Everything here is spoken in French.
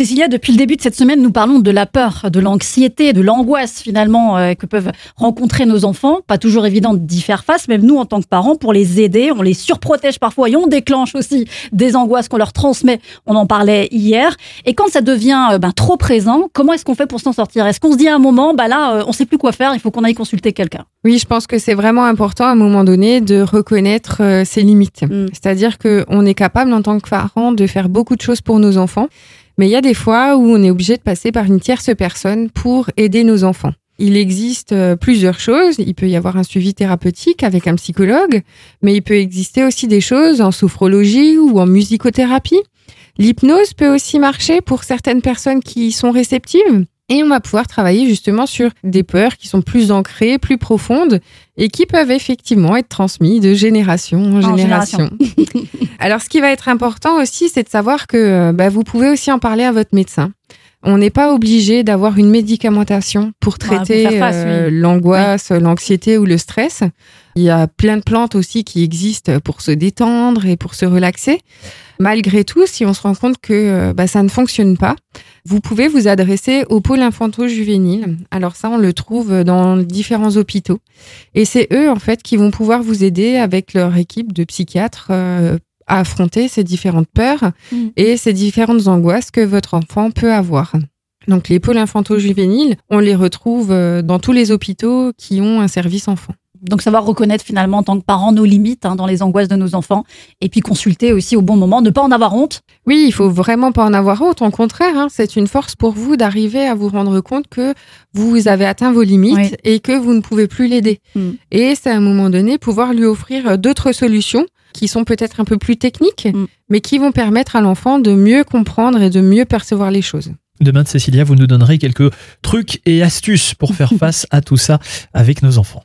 Cécilia, depuis le début de cette semaine, nous parlons de la peur, de l'anxiété, de l'angoisse finalement euh, que peuvent rencontrer nos enfants. Pas toujours évident d'y faire face, même nous en tant que parents, pour les aider, on les surprotège parfois et on déclenche aussi des angoisses qu'on leur transmet. On en parlait hier. Et quand ça devient euh, ben, trop présent, comment est-ce qu'on fait pour s'en sortir? Est-ce qu'on se dit à un moment, bah là, euh, on sait plus quoi faire, il faut qu'on aille consulter quelqu'un? Oui, je pense que c'est vraiment important à un moment donné de reconnaître ses limites. Mm. C'est-à-dire qu'on est capable en tant que parent de faire beaucoup de choses pour nos enfants. Mais il y a des fois où on est obligé de passer par une tierce personne pour aider nos enfants. Il existe euh, plusieurs choses. Il peut y avoir un suivi thérapeutique avec un psychologue, mais il peut exister aussi des choses en sophrologie ou en musicothérapie. L'hypnose peut aussi marcher pour certaines personnes qui sont réceptives. Et on va pouvoir travailler justement sur des peurs qui sont plus ancrées, plus profondes et qui peuvent effectivement être transmises de génération en, génération. Alors, ce qui va être important aussi, c'est de savoir que euh, bah, vous pouvez aussi en parler à votre médecin. On n'est pas obligé d'avoir une médicamentation pour traiter euh, l'angoisse, l'anxiété ou le stress. Il y a plein de plantes aussi qui existent pour se détendre et pour se relaxer. Malgré tout, si on se rend compte que euh, bah, ça ne fonctionne pas, vous pouvez vous adresser au pôle infanto-juvénile. Alors ça, on le trouve dans différents hôpitaux. Et c'est eux, en fait, qui vont pouvoir vous aider avec leur équipe de psychiatres euh, à affronter ces différentes peurs mmh. et ces différentes angoisses que votre enfant peut avoir. Donc les pôles infanto-juvéniles, on les retrouve euh, dans tous les hôpitaux qui ont un service enfant. Donc savoir reconnaître finalement en tant que parent nos limites hein, dans les angoisses de nos enfants et puis consulter aussi au bon moment, ne pas en avoir honte. Oui, il faut vraiment pas en avoir honte. Au contraire, hein, c'est une force pour vous d'arriver à vous rendre compte que vous avez atteint vos limites et que vous ne pouvez plus l'aider. Mm. Et c'est à un moment donné pouvoir lui offrir d'autres solutions qui sont peut-être un peu plus techniques, mm. mais qui vont permettre à l'enfant de mieux comprendre et de mieux percevoir les choses. Demain, Cécilia, vous nous donnerez quelques trucs et astuces pour faire face à tout ça avec nos enfants.